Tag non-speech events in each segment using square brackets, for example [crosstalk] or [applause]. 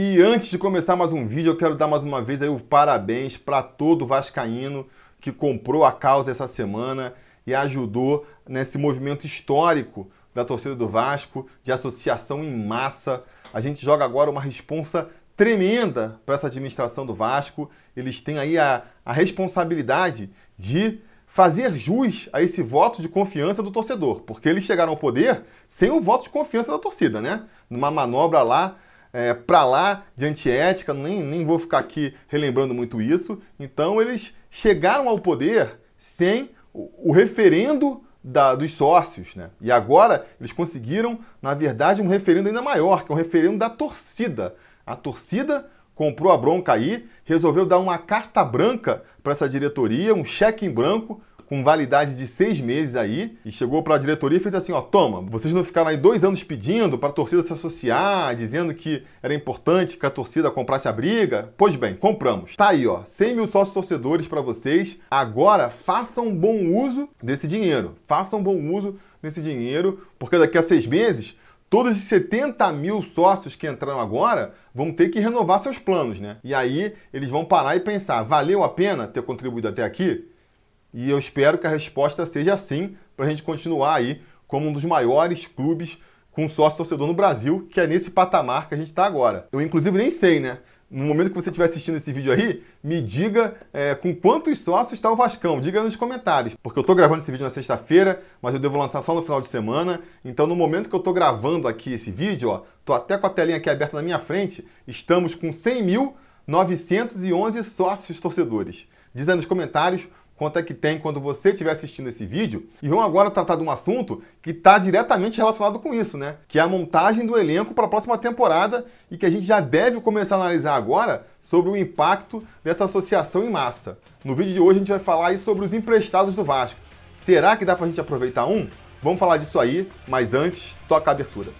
E antes de começar mais um vídeo, eu quero dar mais uma vez aí o parabéns para todo vascaíno que comprou a causa essa semana e ajudou nesse movimento histórico da torcida do Vasco, de associação em massa. A gente joga agora uma responsa tremenda para essa administração do Vasco. Eles têm aí a, a responsabilidade de fazer jus a esse voto de confiança do torcedor, porque eles chegaram ao poder sem o voto de confiança da torcida, né? Numa manobra lá, é, para lá de antiética, nem, nem vou ficar aqui relembrando muito isso. Então eles chegaram ao poder sem o, o referendo da, dos sócios, né? E agora eles conseguiram, na verdade, um referendo ainda maior, que é um referendo da torcida. A torcida comprou a bronca aí, resolveu dar uma carta branca para essa diretoria, um cheque em branco, com validade de seis meses aí, e chegou para a diretoria e fez assim, ó, toma, vocês não ficaram aí dois anos pedindo para a torcida se associar, dizendo que era importante que a torcida comprasse a briga? Pois bem, compramos. Tá aí, ó, 100 mil sócios torcedores para vocês. Agora, façam bom uso desse dinheiro. Façam bom uso desse dinheiro, porque daqui a seis meses todos os 70 mil sócios que entraram agora vão ter que renovar seus planos, né? E aí eles vão parar e pensar: valeu a pena ter contribuído até aqui? E eu espero que a resposta seja sim, para a gente continuar aí como um dos maiores clubes com sócio torcedor no Brasil, que é nesse patamar que a gente está agora. Eu, inclusive, nem sei, né? no momento que você estiver assistindo esse vídeo aí, me diga é, com quantos sócios está o Vascão. Diga nos comentários. Porque eu estou gravando esse vídeo na sexta-feira, mas eu devo lançar só no final de semana. Então, no momento que eu estou gravando aqui esse vídeo, ó, até com a telinha aqui aberta na minha frente, estamos com 100.911 sócios torcedores. Diz aí nos comentários quanto é que tem quando você estiver assistindo esse vídeo. E vamos agora tratar de um assunto que está diretamente relacionado com isso, né? Que é a montagem do elenco para a próxima temporada e que a gente já deve começar a analisar agora sobre o impacto dessa associação em massa. No vídeo de hoje a gente vai falar aí sobre os emprestados do Vasco. Será que dá para a gente aproveitar um? Vamos falar disso aí, mas antes, toca a abertura.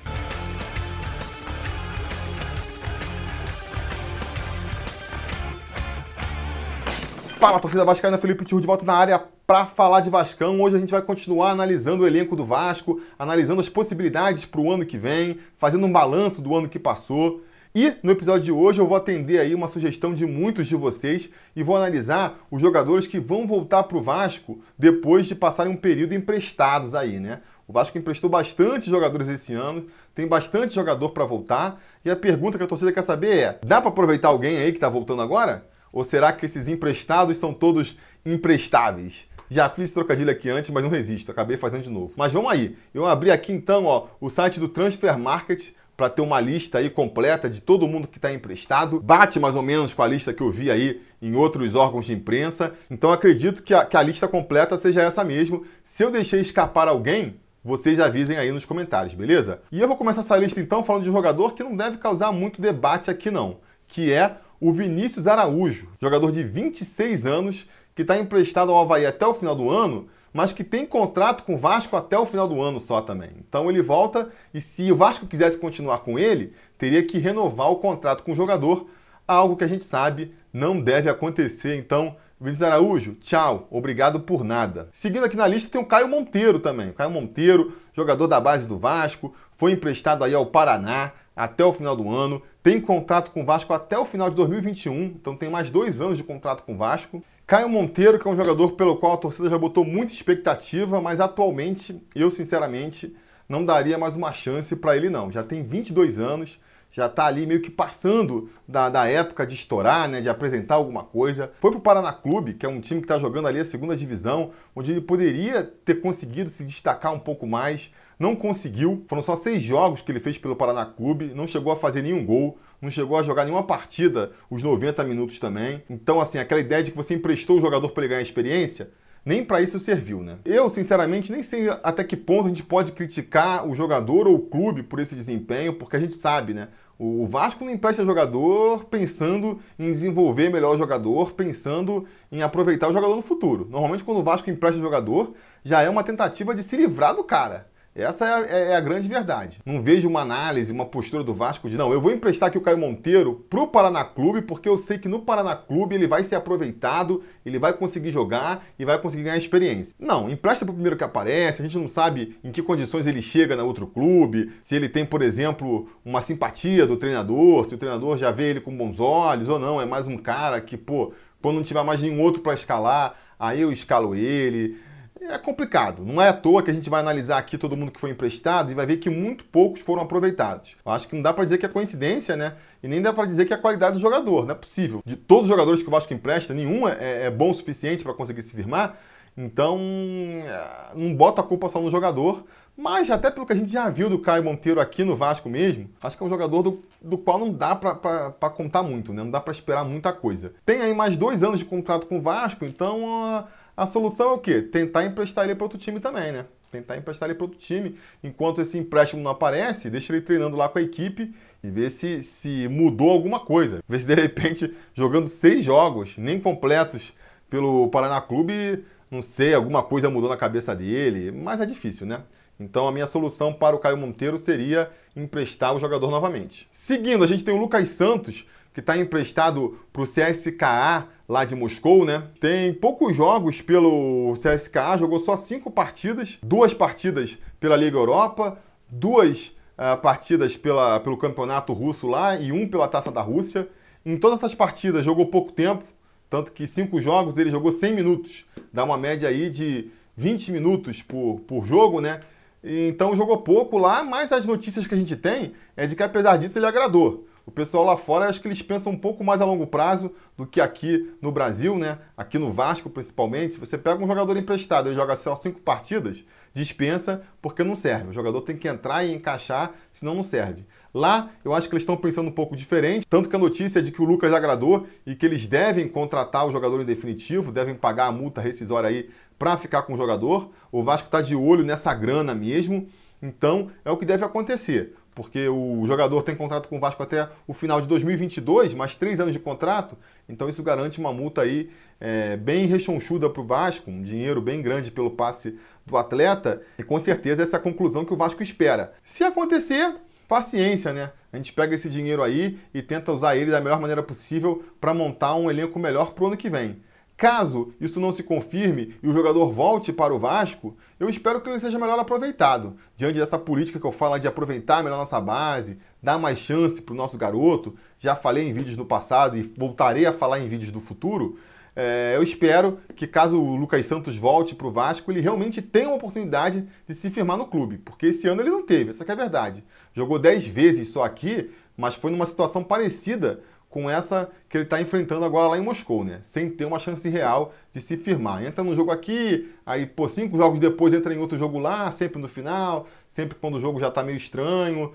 Fala, torcida vascaína, Felipe Tio de volta na área para falar de Vascão. Hoje a gente vai continuar analisando o elenco do Vasco, analisando as possibilidades para o ano que vem, fazendo um balanço do ano que passou. E no episódio de hoje eu vou atender aí uma sugestão de muitos de vocês e vou analisar os jogadores que vão voltar para o Vasco depois de passarem um período emprestados aí, né? O Vasco emprestou bastante jogadores esse ano, tem bastante jogador para voltar. E a pergunta que a torcida quer saber é: dá para aproveitar alguém aí que está voltando agora? Ou será que esses emprestados são todos imprestáveis? Já fiz trocadilho aqui antes, mas não resisto, acabei fazendo de novo. Mas vamos aí. Eu abri aqui então ó, o site do Transfer Market para ter uma lista aí completa de todo mundo que está emprestado. Bate mais ou menos com a lista que eu vi aí em outros órgãos de imprensa. Então acredito que a, que a lista completa seja essa mesmo. Se eu deixei escapar alguém, vocês avisem aí nos comentários, beleza? E eu vou começar essa lista então falando de um jogador que não deve causar muito debate aqui não, que é o Vinícius Araújo, jogador de 26 anos, que está emprestado ao Havaí até o final do ano, mas que tem contrato com o Vasco até o final do ano só também. Então ele volta e se o Vasco quisesse continuar com ele, teria que renovar o contrato com o jogador, algo que a gente sabe não deve acontecer. Então, Vinícius Araújo, tchau, obrigado por nada. Seguindo aqui na lista tem o Caio Monteiro também. O Caio Monteiro, jogador da base do Vasco, foi emprestado aí ao Paraná, até o final do ano. Tem contrato com o Vasco até o final de 2021, então tem mais dois anos de contrato com o Vasco. Caio Monteiro, que é um jogador pelo qual a torcida já botou muita expectativa, mas atualmente, eu sinceramente, não daria mais uma chance para ele não. Já tem 22 anos, já está ali meio que passando da, da época de estourar, né, de apresentar alguma coisa. Foi para o Paraná Clube, que é um time que está jogando ali a segunda divisão, onde ele poderia ter conseguido se destacar um pouco mais, não conseguiu. Foram só seis jogos que ele fez pelo Paraná Clube, não chegou a fazer nenhum gol, não chegou a jogar nenhuma partida os 90 minutos também. Então, assim, aquela ideia de que você emprestou o jogador para ele ganhar experiência, nem para isso serviu, né? Eu, sinceramente, nem sei até que ponto a gente pode criticar o jogador ou o clube por esse desempenho, porque a gente sabe, né? O Vasco não empresta jogador pensando em desenvolver melhor o jogador, pensando em aproveitar o jogador no futuro. Normalmente, quando o Vasco empresta jogador, já é uma tentativa de se livrar do cara Essa é a, é, é a, grande verdade. Não vejo uma análise, uma postura do Vasco de não, eu vou emprestar aqui o Caio Monteiro pro Paraná Clube, porque eu sei que no Paraná Clube ele vai ser aproveitado, ele vai conseguir jogar e vai conseguir ganhar experiência. Não, empresta pro primeiro que aparece, a gente não sabe em que condições ele chega na outro clube, se ele tem, por exemplo, uma simpatia do treinador, se o treinador já vê ele com bons olhos ou não, é mais um cara que, pô, quando não tiver mais nenhum outro para escalar, aí eu escalo ele é complicado. Não é à toa que a gente vai analisar aqui todo mundo que foi emprestado e vai ver que muito poucos foram aproveitados. Eu acho que não dá para dizer que é coincidência, né? E nem dá para dizer que é a qualidade do jogador. Não é possível. De todos os jogadores que o Vasco empresta, nenhum é, é bom o suficiente para conseguir se firmar. Então, é, não bota a culpa só no jogador. Mas até pelo que a gente já viu do Caio Monteiro aqui no Vasco mesmo, acho que é um jogador do, do qual não dá para contar muito, né? Não dá para esperar muita coisa. Tem aí mais dois anos de contrato com o Vasco, então... Uh, a solução é o quê? Tentar emprestar ele para outro time também, né? Tentar emprestar ele para outro time. Enquanto esse empréstimo não aparece, deixa ele treinando lá com a equipe e ver se, se mudou alguma coisa. Ver se de repente, jogando seis jogos, nem completos pelo Paraná Clube, não sei, alguma coisa mudou na cabeça dele, mas é difícil, né? Então a minha solução para o Caio Monteiro seria emprestar o jogador novamente. Seguindo, a gente tem o Lucas Santos, que está emprestado para o CSKA lá de Moscou, né? Tem poucos jogos pelo CSKA, jogou só cinco partidas, duas partidas pela Liga Europa, duas uh, partidas pela, pelo Campeonato Russo lá e um pela Taça da Rússia. Em todas essas partidas jogou pouco tempo, tanto que cinco jogos ele jogou 100 minutos, dá uma média aí de 20 minutos por, por jogo, né? Então jogou pouco lá, mas as notícias que a gente tem é de que apesar disso ele agradou. O pessoal lá fora, acho que eles pensam um pouco mais a longo prazo do que aqui no Brasil, né? Aqui no Vasco, principalmente. Se você pega um jogador emprestado e joga só cinco partidas, dispensa porque não serve. O jogador tem que entrar e encaixar, senão não serve. Lá, eu acho que eles estão pensando um pouco diferente, tanto que a notícia é de que o Lucas agradou e que eles devem contratar o jogador em definitivo, devem pagar a multa rescisória aí para ficar com o jogador. O Vasco está de olho nessa grana mesmo. Então, é o que deve acontecer porque o jogador tem contrato com o Vasco até o final de 2022, mais três anos de contrato, então isso garante uma multa aí é, bem rechonchuda para o Vasco, um dinheiro bem grande pelo passe do atleta, e com certeza essa é a conclusão que o Vasco espera. Se acontecer, paciência, né? A gente pega esse dinheiro aí e tenta usar ele da melhor maneira possível para montar um elenco melhor para o ano que vem. Caso isso não se confirme e o jogador volte para o Vasco, eu espero que ele seja melhor aproveitado. Diante dessa política que eu falo de aproveitar melhor nossa base, dar mais chance para o nosso garoto, já falei em vídeos no passado e voltarei a falar em vídeos do futuro. É, eu espero que, caso o Lucas Santos volte para o Vasco, ele realmente tenha uma oportunidade de se firmar no clube, porque esse ano ele não teve, essa é a verdade. Jogou 10 vezes só aqui, mas foi numa situação parecida com essa que ele está enfrentando agora lá em Moscou, né? Sem ter uma chance real de se firmar. Entra num jogo aqui, aí por cinco jogos depois entra em outro jogo lá, sempre no final, sempre quando o jogo já está meio estranho.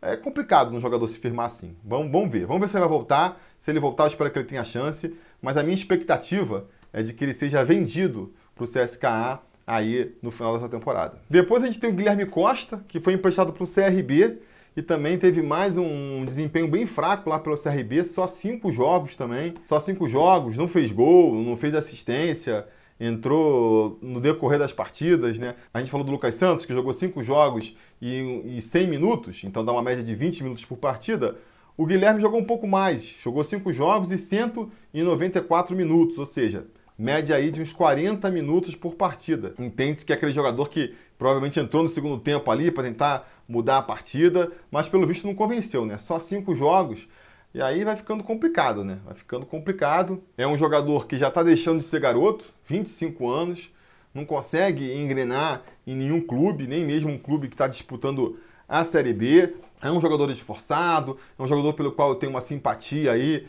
É complicado um jogador se firmar assim. Vamos, vamos ver. Vamos ver se ele vai voltar. Se ele voltar, eu espero que ele tenha chance. Mas a minha expectativa é de que ele seja vendido para o CSKA aí no final dessa temporada. Depois a gente tem o Guilherme Costa, que foi emprestado para o CRB e também teve mais um desempenho bem fraco lá pelo CRB, só cinco jogos também. Só cinco jogos, não fez gol, não fez assistência, entrou no decorrer das partidas, né? A gente falou do Lucas Santos, que jogou cinco jogos e, e 100 minutos, então dá uma média de 20 minutos por partida. O Guilherme jogou um pouco mais, jogou cinco jogos e 194 minutos, ou seja, média aí de uns 40 minutos por partida. Entende-se que é aquele jogador que provavelmente entrou no segundo tempo ali para tentar mudar a partida, mas pelo visto não convenceu, né? Só cinco jogos. E aí vai ficando complicado, né? Vai ficando complicado. É um jogador que já está deixando de ser garoto, 25 anos, não consegue engrenar em nenhum clube, nem mesmo um clube que está disputando a Série B. É um jogador esforçado, é um jogador pelo qual eu tenho uma simpatia aí,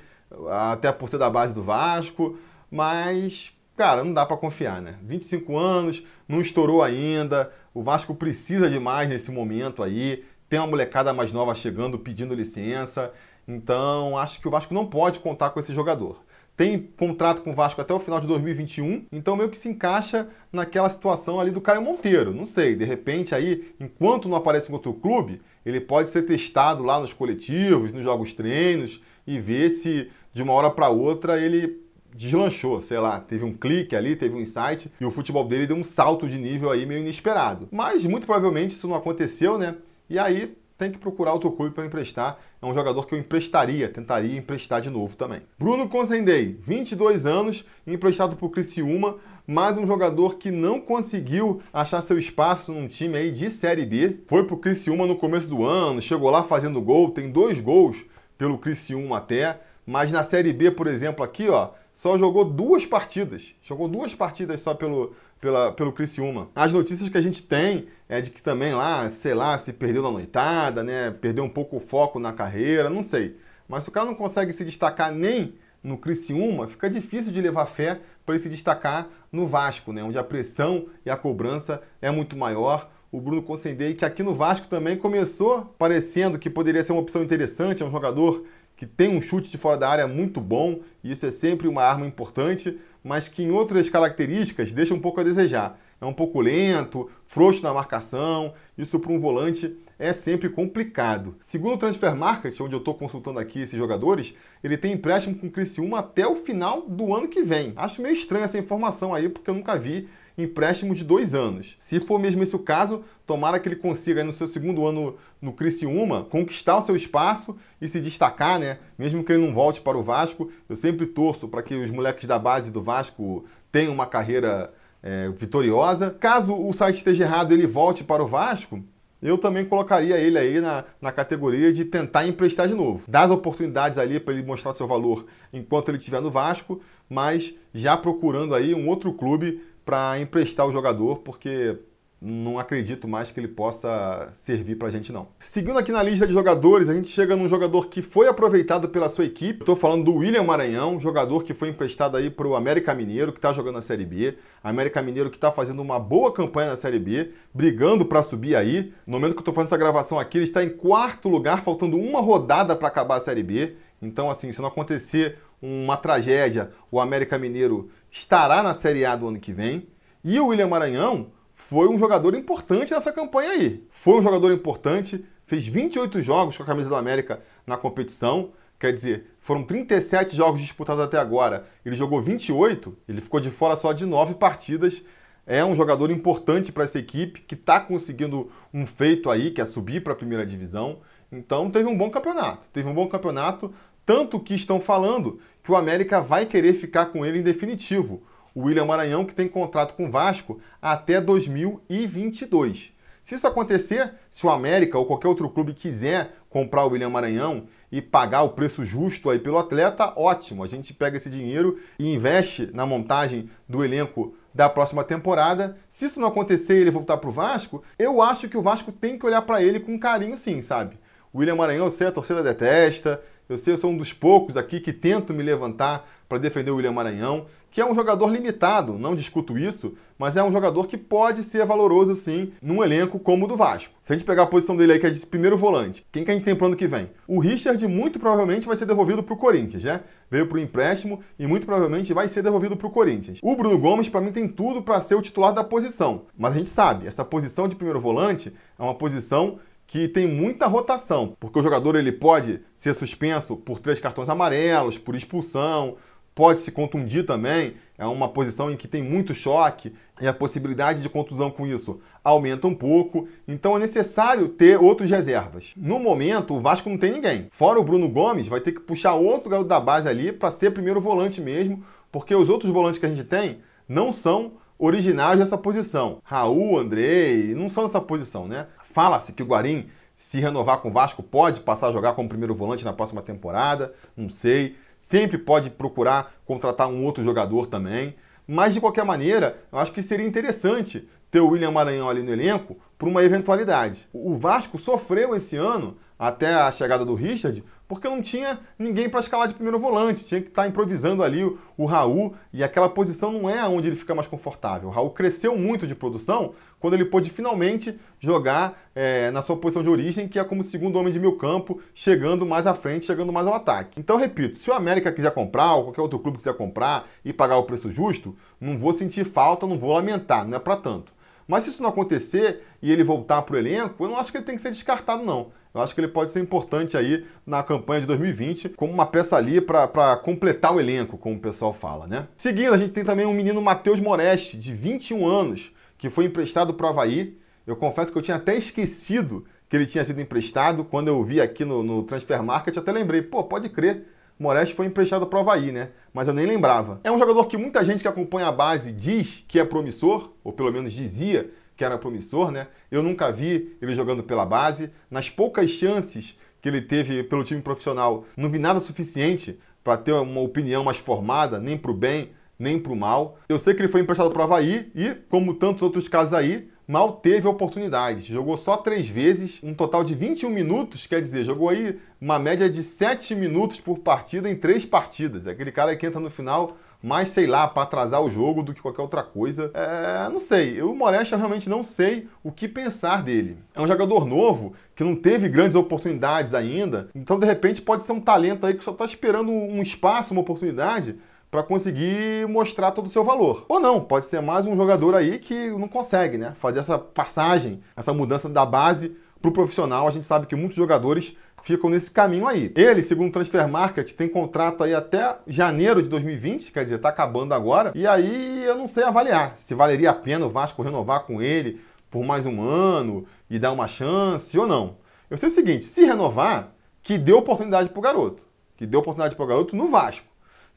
até por ser da base do Vasco, mas, cara, não dá para confiar, né? 25 anos, não estourou ainda, o Vasco precisa de mais nesse momento aí. Tem uma molecada mais nova chegando pedindo licença. Então, acho que o Vasco não pode contar com esse jogador. Tem contrato com o Vasco até o final de 2021, então meio que se encaixa naquela situação ali do Caio Monteiro. Não sei, de repente aí, enquanto não aparece em outro clube, ele pode ser testado lá nos coletivos, nos jogos treinos e ver se de uma hora para outra ele deslanchou, sei lá, teve um clique ali, teve um insight e o futebol dele deu um salto de nível aí meio inesperado. Mas muito provavelmente isso não aconteceu, né? E aí tem que procurar outro clube para emprestar. É um jogador que eu emprestaria, tentaria emprestar de novo também. Bruno Consendei, 22 anos, emprestado por Criciúma, mas um jogador que não conseguiu achar seu espaço num time aí de Série B. Foi pro Criciúma no começo do ano, chegou lá fazendo gol, tem dois gols pelo Criciúma até, mas na Série B, por exemplo, aqui, ó, só jogou duas partidas. Jogou duas partidas só pelo, pela, pelo Criciúma. As notícias que a gente tem é de que também lá, sei lá, se perdeu na noitada, né? Perdeu um pouco o foco na carreira, não sei. Mas se o cara não consegue se destacar nem no Criciúma, fica difícil de levar fé para ele se destacar no Vasco, né? Onde a pressão e a cobrança é muito maior. O Bruno Consendei, que aqui no Vasco também começou parecendo que poderia ser uma opção interessante, é um jogador que tem um chute de fora da área muito bom, e isso é sempre uma arma importante, mas que em outras características deixa um pouco a desejar. É um pouco lento, frouxo na marcação, isso para um volante é sempre complicado. Segundo o Transfer Market, onde eu estou consultando aqui esses jogadores, ele tem empréstimo com o Criciúma até o final do ano que vem. Acho meio estranha essa informação aí, porque eu nunca vi empréstimo de dois anos. Se for mesmo esse o caso, tomara que ele consiga, no seu segundo ano no Criciúma, conquistar o seu espaço e se destacar, né? Mesmo que ele não volte para o Vasco, eu sempre torço para que os moleques da base do Vasco tenham uma carreira é, vitoriosa. Caso o site esteja errado ele volte para o Vasco, eu também colocaria ele aí na, na categoria de tentar emprestar de novo. Dar as oportunidades ali para ele mostrar seu valor enquanto ele estiver no Vasco, mas já procurando aí um outro clube para emprestar o jogador, porque não acredito mais que ele possa servir para a gente não. Seguindo aqui na lista de jogadores, a gente chega num jogador que foi aproveitado pela sua equipe. Estou falando do William Maranhão, jogador que foi emprestado aí para o América Mineiro, que está jogando na Série B. América Mineiro que está fazendo uma boa campanha na Série B, brigando para subir aí. No momento que eu estou fazendo essa gravação aqui, ele está em quarto lugar, faltando uma rodada para acabar a Série B. Então, assim, se não acontecer uma tragédia, o América Mineiro estará na Série A do ano que vem. E o William Maranhão foi um jogador importante nessa campanha aí. Foi um jogador importante, fez 28 jogos com a camisa do América na competição. Quer dizer, foram 37 jogos disputados até agora. Ele jogou 28, ele ficou de fora só de 9 partidas. É um jogador importante para essa equipe que está conseguindo um feito aí, que é subir para a primeira divisão. Então teve um bom campeonato. Teve um bom campeonato, tanto que estão falando que o América vai querer ficar com ele em definitivo. O William Maranhão, que tem contrato com o Vasco até 2022. Se isso acontecer, se o América ou qualquer outro clube quiser comprar o William Maranhão e pagar o preço justo aí pelo atleta, ótimo. A gente pega esse dinheiro e investe na montagem do elenco da próxima temporada. Se isso não acontecer e ele voltar para o Vasco, eu acho que o Vasco tem que olhar para ele com carinho sim, sabe? O William Maranhão, eu sei, a torcida detesta, eu sei, eu sou um dos poucos aqui que tento me levantar para defender o William Maranhão, que é um jogador limitado, não discuto isso, mas é um jogador que pode ser valoroso sim num elenco como o do Vasco. Se a gente pegar a posição dele aí, que é de primeiro volante, quem que a gente tem para ano que vem? O Richard muito provavelmente vai ser devolvido para o Corinthians, né? Veio para o empréstimo e muito provavelmente vai ser devolvido para o Corinthians. O Bruno Gomes, para mim, tem tudo para ser o titular da posição, mas a gente sabe, essa posição de primeiro volante é uma posição que tem muita rotação, porque o jogador ele pode ser suspenso por três cartões amarelos, por expulsão, pode se contundir também, é uma posição em que tem muito choque e a possibilidade de contusão com isso aumenta um pouco, então é necessário ter outros reservas. No momento, o Vasco não tem ninguém. Fora o Bruno Gomes, vai ter que puxar outro garoto da base ali para ser primeiro volante mesmo, porque os outros volantes que a gente tem não são originários dessa posição. Raul, Andrei, não são dessa posição, né? Fala-se que o Guarim, se renovar com o Vasco, pode passar a jogar como primeiro volante na próxima temporada, não sei. Sempre pode procurar contratar um outro jogador também. Mas de qualquer maneira, eu acho que seria interessante ter o William Maranhão ali no elenco por uma eventualidade. O Vasco sofreu esse ano até a chegada do Richard, porque não tinha ninguém para escalar de primeiro volante, tinha que estar tá improvisando ali o, o, Raul, e aquela posição não é onde ele fica mais confortável. O Raul cresceu muito de produção quando ele pôde finalmente jogar é, na sua posição de origem, que é como segundo homem de meio campo, chegando mais à frente, chegando mais ao ataque. Então, repito, se o América quiser comprar, ou qualquer outro clube quiser comprar e pagar o preço justo, não vou sentir falta, não vou lamentar, não é para tanto. Mas se isso não acontecer e ele voltar para o elenco, eu não acho que ele tem que ser descartado, não. Eu acho que ele pode ser importante aí na campanha de 2020, como uma peça ali para completar o elenco, como o pessoal fala, né? Seguindo, a gente tem também um menino Matheus Moreste, de 21 anos, que foi emprestado para o Havaí. Eu confesso que eu tinha até esquecido que ele tinha sido emprestado. Quando eu vi aqui no, no Transfer Market, até lembrei, pô, pode crer. Moreste foi emprestado para o Havaí, né? Mas eu nem lembrava. É um jogador que muita gente que acompanha a base diz que é promissor, ou pelo menos dizia que era promissor, né? Eu nunca vi ele jogando pela base. Nas poucas chances que ele teve pelo time profissional, não vi nada suficiente para ter uma opinião mais formada, nem para o bem, nem para o mal. Eu sei que ele foi emprestado para o Havaí e, como tantos outros casos aí, mal teve oportunidade. Jogou só três vezes, um total de 21 minutos, quer dizer, jogou aí uma média de 7 minutos por partida em três partidas. É aquele cara que entra no final mais, sei lá, para atrasar o jogo do que qualquer outra coisa. É, não sei. Eu, eu realmente não sei o que pensar dele. É um jogador novo que não teve grandes oportunidades ainda, então de repente pode ser um talento aí que só está esperando um espaço, uma oportunidade para conseguir mostrar todo o seu valor. Ou não, pode ser mais um jogador aí que não consegue, né? Fazer essa passagem, essa mudança da base para o profissional. A gente sabe que muitos jogadores ficam nesse caminho aí. Ele, segundo o Transfer Market, tem contrato aí até janeiro de 2020, quer dizer, está acabando agora. E aí eu não sei avaliar se valeria a pena o Vasco renovar com ele por mais um ano e dar uma chance ou não. Eu sei o seguinte, se renovar, que dê oportunidade para o garoto. Que dê oportunidade para o garoto no Vasco.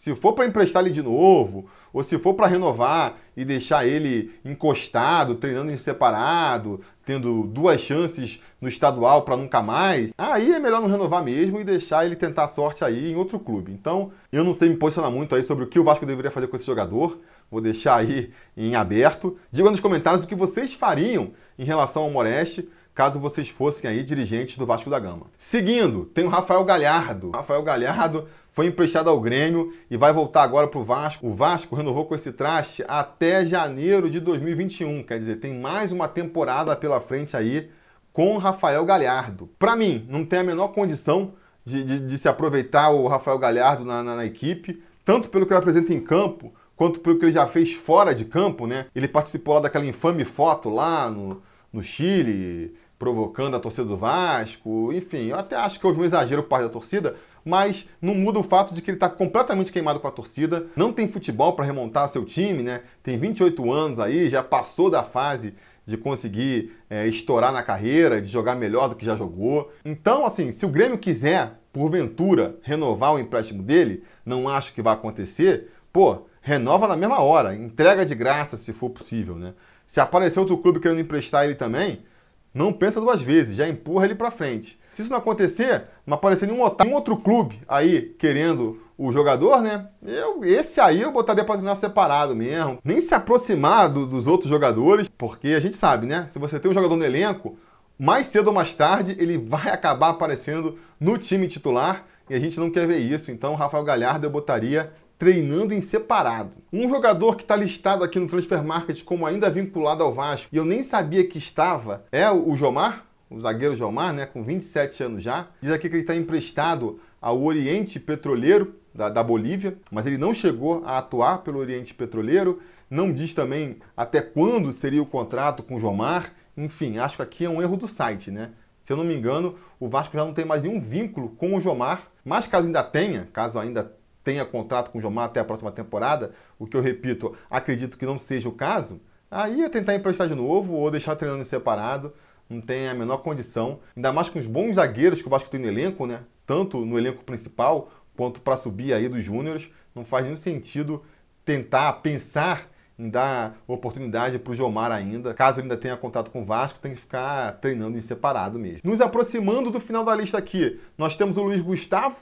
Se for para emprestar ele de novo, ou se for para renovar e deixar ele encostado, treinando em separado, tendo duas chances no estadual para nunca mais, aí é melhor não renovar mesmo e deixar ele tentar sorte aí em outro clube. Então, eu não sei me posicionar muito aí sobre o que o Vasco deveria fazer com esse jogador. Vou deixar aí em aberto. Diga nos comentários o que vocês fariam em relação ao Moreste caso vocês fossem aí dirigentes do Vasco da Gama. Seguindo, tem o Rafael Galhardo. Rafael Galhardo foi emprestado ao Grêmio e vai voltar agora para o Vasco. O Vasco renovou com esse traste até janeiro de 2021, quer dizer, tem mais uma temporada pela frente aí com Rafael Galhardo. Para mim, não tem a menor condição de, de, de se aproveitar o Rafael Galhardo na, na, na equipe, tanto pelo que ele apresenta em campo, quanto pelo que ele já fez fora de campo, né? Ele participou lá daquela infame foto lá no, no Chile, provocando a torcida do Vasco, enfim, eu até acho que houve um exagero por parte da torcida, mas não muda o fato de que ele está completamente queimado com a torcida, não tem futebol para remontar seu time, né? Tem 28 anos aí, já passou da fase de conseguir é, estourar na carreira, de jogar melhor do que já jogou. Então, assim, se o Grêmio quiser, porventura, renovar o empréstimo dele, não acho que vai acontecer, pô, renova na mesma hora, entrega de graça se for possível, né? Se aparecer outro clube querendo emprestar ele também, não pensa duas vezes, já empurra ele para frente. Se isso não acontecer, não aparecer nenhum otário, um outro clube aí querendo o jogador, né? Eu, esse aí eu botaria para treinar separado mesmo. Nem se aproximar do, dos outros jogadores, porque a gente sabe, né? Se você tem um jogador no elenco, mais cedo ou mais tarde ele vai acabar aparecendo no time titular e a gente não quer ver isso. Então, Rafael Galhardo eu botaria treinando em separado. Um jogador que está listado aqui no Transfer Market como ainda vinculado ao Vasco e eu nem sabia que estava é o Jomar, o zagueiro Jomar, né, com 27 anos já. Diz aqui que ele está emprestado ao Oriente Petroleiro da, da, Bolívia, mas ele não chegou a atuar pelo Oriente Petroleiro. Não diz também até quando seria o contrato com o Jomar. Enfim, acho que aqui é um erro do site, né? Se eu não me engano, o Vasco já não tem mais nenhum vínculo com o Jomar. Mas caso ainda tenha, caso ainda tenha contrato com o Jomar até a próxima temporada, o que eu repito, acredito que não seja o caso, aí é tentar emprestar de novo ou deixar treinando separado, não tem a menor condição, ainda mais com os bons zagueiros que o Vasco tem no elenco, né? Tanto no elenco principal quanto para subir aí dos júniores, não faz nenhum sentido tentar pensar em dar oportunidade para o Jomar ainda. Caso ele ainda tenha contato com o Vasco, tem que ficar treinando em separado mesmo. Nos aproximando do final da lista aqui, nós temos o Luiz Gustavo,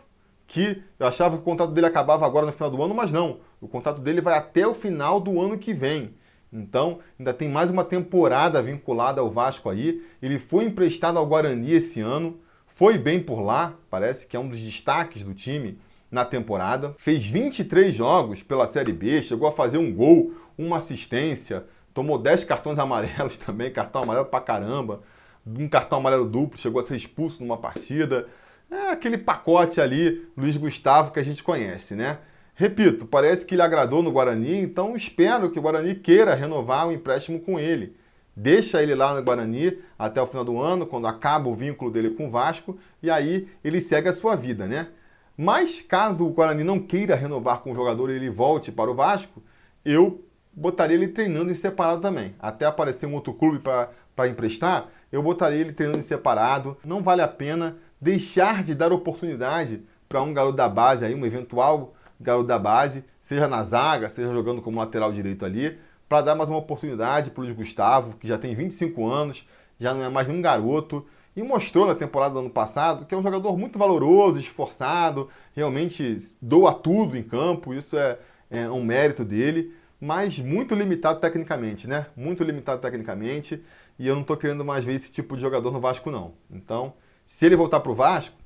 que eu achava que o contrato dele acabava agora no final do ano, mas não. O contrato dele vai até o final do ano que vem. Então, ainda tem mais uma temporada vinculada ao Vasco aí. Ele foi emprestado ao Guarani esse ano, foi bem por lá, parece que é um dos destaques do time na temporada. Fez 23 jogos pela Série B, chegou a fazer um gol, uma assistência, tomou 10 cartões amarelos [laughs] também, cartão amarelo pra caramba. Um cartão amarelo duplo, chegou a ser expulso numa partida. É aquele pacote ali, Luiz Gustavo, que a gente conhece, né? Repito, parece que ele agradou no Guarani, então espero que o Guarani queira renovar o empréstimo com ele. deixa ele lá no Guarani até o final do ano, quando acaba o vínculo dele com o Vasco, e aí ele segue a sua vida, né? Mas caso o Guarani não queira renovar com o jogador e ele volte para o Vasco, eu botaria ele treinando em separado também. Até aparecer um outro clube para emprestar, eu botaria ele treinando em separado. Não vale a pena deixar de dar oportunidade para um garoto da base aí, um eventual garoto da base, seja na zaga, seja jogando como lateral direito ali, para dar mais uma oportunidade para o Luiz Gustavo, que já tem 25 anos, já não é mais nenhum garoto, e mostrou na temporada do ano passado que é um jogador muito valoroso, esforçado, realmente doa tudo em campo, isso é, é um mérito dele, mas muito limitado tecnicamente, né? Muito limitado tecnicamente, e eu não estou querendo mais ver esse tipo de jogador no Vasco, não. Então, se ele voltar para o Vasco,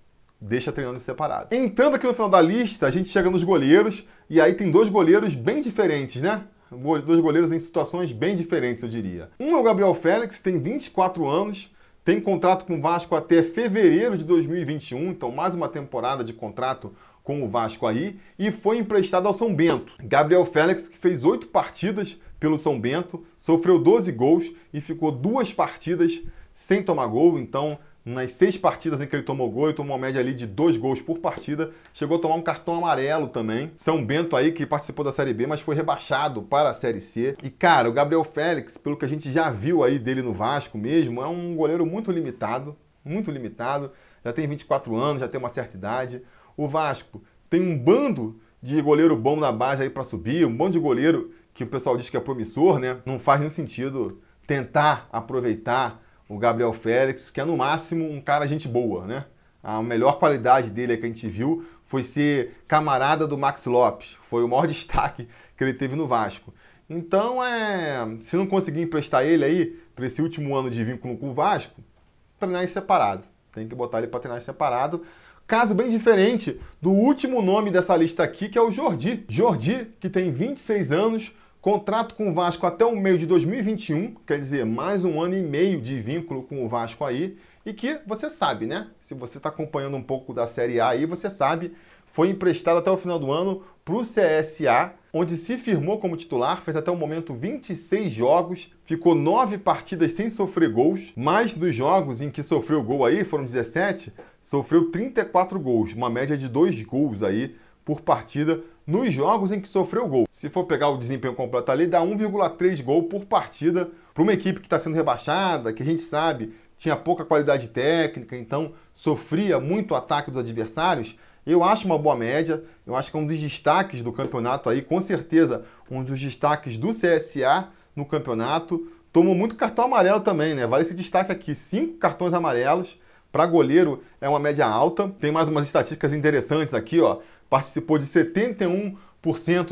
deixa treinando separado. Entrando aqui no final da lista, a gente chega nos goleiros, e aí tem dois goleiros bem diferentes, né? Dois goleiros em situações bem diferentes, eu diria. Um é o Gabriel Félix, tem 24 anos, tem contrato com o Vasco até fevereiro de 2021, então mais uma temporada de contrato com o Vasco aí, e foi emprestado ao São Bento. Gabriel Félix, que fez oito partidas pelo São Bento, sofreu 12 gols e ficou duas partidas sem tomar gol, então nas seis partidas em que ele tomou gol, ele tomou uma média ali de dois gols por partida. Chegou a tomar um cartão amarelo também. São Bento aí, que participou da Série B, mas foi rebaixado para a Série C. E, cara, o Gabriel Félix, pelo que a gente já viu aí dele no Vasco mesmo, é um goleiro muito limitado. Muito limitado. Já tem 24 anos, já tem uma certa idade. O Vasco tem um bando de goleiro bom na base aí para subir, um bando de goleiro que o pessoal diz que é promissor, né? Não faz nenhum sentido tentar aproveitar o Gabriel Félix, que é no máximo um cara gente boa, né? A melhor qualidade dele que a gente viu foi ser camarada do Max Lopes. Foi o maior [laughs] destaque que ele teve no Vasco. Então, é, se não conseguir emprestar ele aí para esse último ano de vínculo com o Vasco, treinar em separado. Tem que botar ele para treinar em separado. Caso bem diferente do último nome dessa lista aqui, que é o Jordi. Jordi, que tem 26 anos, Contrato com o Vasco até o meio de 2021, quer dizer, mais um ano e meio de vínculo com o Vasco aí, e que você sabe, né? Se você está acompanhando um pouco da Série A aí, você sabe, foi emprestado até o final do ano para o CSA, onde se firmou como titular, fez até o momento 26 jogos, ficou 9 partidas sem sofrer gols, mais dos jogos em que sofreu gol aí, foram 17, sofreu 34 gols, uma média de 2 gols aí por partida nos jogos em que sofreu gol. Se for pegar o desempenho completo ali, dá 1,3 gol por partida para uma equipe que está sendo rebaixada, que a gente sabe tinha pouca qualidade técnica, então sofria muito ataque dos adversários. Eu acho uma boa média, eu acho que é um dos destaques do campeonato aí, com certeza um dos destaques do CSA no campeonato. Tomou muito cartão amarelo também, né? Vale esse destaque aqui, cinco cartões amarelos. Para goleiro é uma média alta. Tem mais umas estatísticas interessantes aqui, ó participou de 71%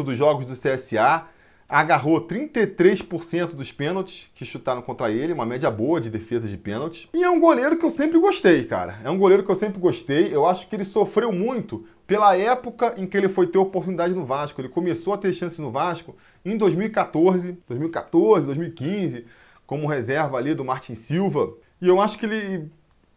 dos jogos do CSA, agarrou 33% dos pênaltis que chutaram contra ele, uma média boa de defesas de pênaltis. E é um goleiro que eu sempre gostei, cara. É um goleiro que eu sempre gostei. Eu acho que ele sofreu muito pela época em que ele foi ter oportunidade no Vasco. Ele começou a ter chance no Vasco em 2014, 2014, 2015, como reserva ali do Martin Silva. E eu acho que ele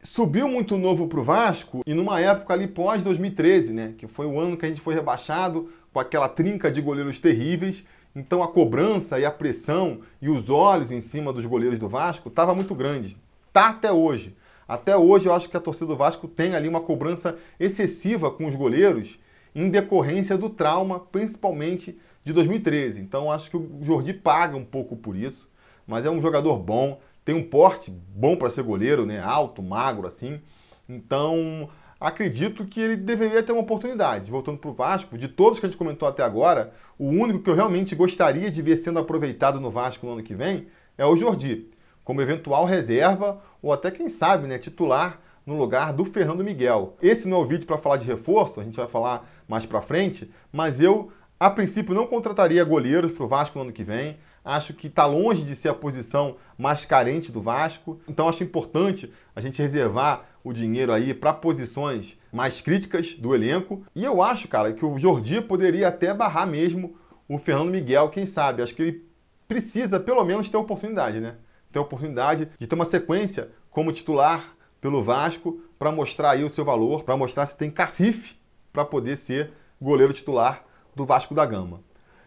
subiu muito novo para o Vasco e numa época ali pós 2013, né, que foi o ano que a gente foi rebaixado com aquela trinca de goleiros terríveis. Então a cobrança e a pressão e os olhos em cima dos goleiros do Vasco estava muito grande. Tá até hoje. Até hoje eu acho que a torcida do Vasco tem ali uma cobrança excessiva com os goleiros em decorrência do trauma, principalmente de 2013. Então acho que o Jordi paga um pouco por isso, mas é um jogador bom, tem um porte bom para ser goleiro, né? Alto, magro, assim. Então, acredito que ele deveria ter uma oportunidade. Voltando para o Vasco, de todos que a gente comentou até agora, o único que eu realmente gostaria de ver sendo aproveitado no Vasco no ano que vem é o Jordi, como eventual reserva ou até, quem sabe, né, titular no lugar do Fernando Miguel. Esse não é o vídeo para falar de reforço, a gente vai falar mais para frente, mas eu, a princípio, não contrataria goleiros para o Vasco no ano que vem. Acho que está longe de ser a posição mais carente do Vasco. Então acho importante a gente reservar o dinheiro aí para posições mais críticas do elenco. E eu acho, cara, que o Jordi poderia até barrar mesmo o Fernando Miguel, quem sabe. Acho que ele precisa pelo menos ter oportunidade, né? Ter oportunidade de ter uma sequência como titular pelo Vasco para mostrar aí o seu valor, para mostrar se tem cacife para poder ser goleiro titular do Vasco da Gama.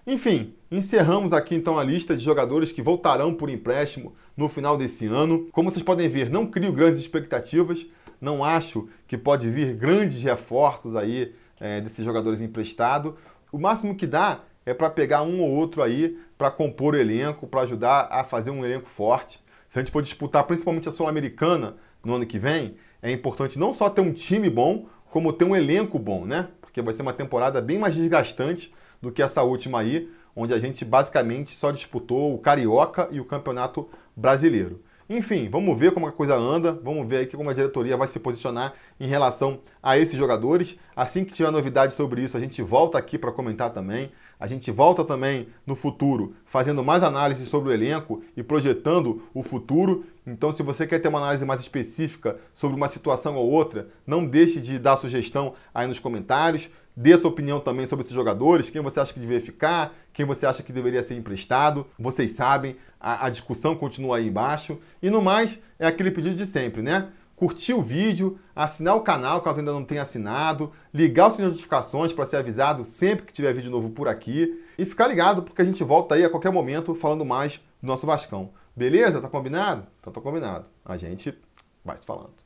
Enfim, encerramos aqui então a lista de jogadores que voltarão por empréstimo no final desse ano. Como vocês podem ver, não crio grandes expectativas, não acho que pode vir grandes reforços aí é, desses jogadores emprestados. O máximo que dá é para pegar um ou outro aí para compor o elenco, para ajudar a fazer um elenco forte. Se a gente for disputar principalmente a Sul-Americana no ano que vem, é importante não só ter um time bom, como ter um elenco bom, né? Porque vai ser uma temporada bem mais desgastante do que essa última aí, onde a gente basicamente só disputou o Carioca e o Campeonato Brasileiro. Enfim, vamos ver como a coisa anda, vamos ver aí como a diretoria vai se posicionar em relação a esses jogadores. Assim que tiver novidade sobre isso, a gente volta aqui para comentar também. A gente volta também no futuro fazendo mais análises sobre o elenco e projetando o futuro. Então, se você quer ter uma análise mais específica sobre uma situação ou outra, não deixe de dar sugestão aí nos comentários. Dê sua opinião também sobre esses jogadores, quem você acha que deveria ficar, quem você acha que deveria ser emprestado. Vocês sabem, a, a discussão continua aí embaixo. E no mais, é aquele pedido de sempre, né? curtir o vídeo, assinar o canal caso ainda não tenha assinado, ligar o sininho de notificações para ser avisado sempre que tiver vídeo novo por aqui e ficar ligado porque a gente volta aí a qualquer momento falando mais do nosso Vascão. Beleza? Tá combinado? Então tá combinado. A gente vai se falando.